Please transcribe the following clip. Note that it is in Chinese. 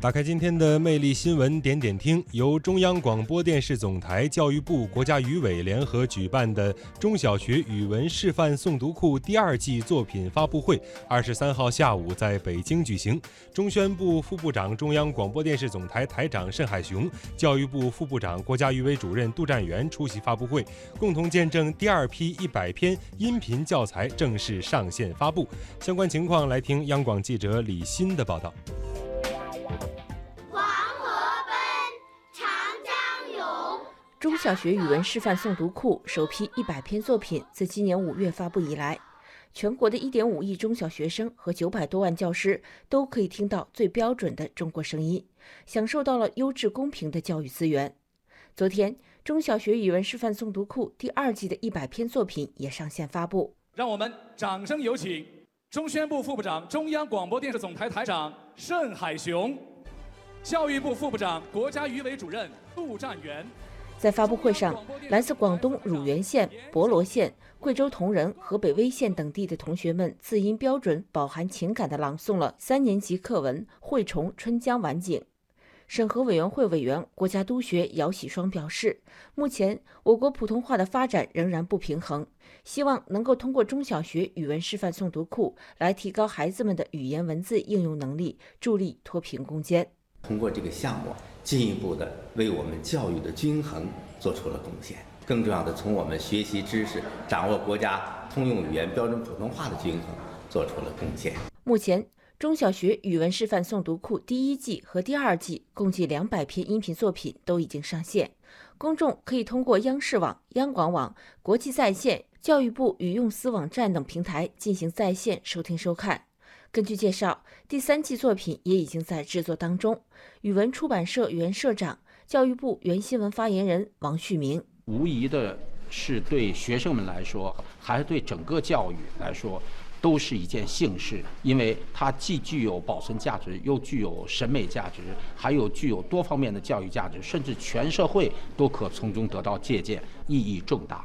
打开今天的魅力新闻点点听，由中央广播电视总台、教育部、国家语委联合举办的中小学语文示范诵读库第二季作品发布会，二十三号下午在北京举行。中宣部副部长、中央广播电视总台台长盛海雄，教育部副部长、国家语委主任杜占元出席发布会，共同见证第二批一百篇音频教材正式上线发布。相关情况，来听央广记者李欣的报道。中小学语文示范诵读库首批一百篇作品自今年五月发布以来，全国的一点五亿中小学生和九百多万教师都可以听到最标准的中国声音，享受到了优质公平的教育资源。昨天，中小学语文示范诵读库第二季的一百篇作品也上线发布。让我们掌声有请中宣部副部长、中央广播电视总台台长盛海雄，教育部副部长、国家语委主任杜占元。在发布会上，来自广东乳源县、博罗县、贵州铜仁、河北威县等地的同学们，字音标准、饱含情感地朗诵了三年级课文《惠崇春江晚景》。审核委员会委员、国家督学姚喜双表示，目前我国普通话的发展仍然不平衡，希望能够通过中小学语文示范诵读库来提高孩子们的语言文字应用能力，助力脱贫攻坚。通过这个项目。进一步的为我们教育的均衡做出了贡献。更重要的，从我们学习知识、掌握国家通用语言标准普通话的均衡做出了贡献。目前，中小学语文示范诵读库第一季和第二季共计两百篇音频作品都已经上线，公众可以通过央视网、央广网、国际在线、教育部语用思网站等平台进行在线收听收看。根据介绍，第三季作品也已经在制作当中。语文出版社原社长、教育部原新闻发言人王旭明，无疑的是对学生们来说，还是对整个教育来说，都是一件幸事，因为它既具有保存价值，又具有审美价值，还有具有多方面的教育价值，甚至全社会都可从中得到借鉴，意义重大。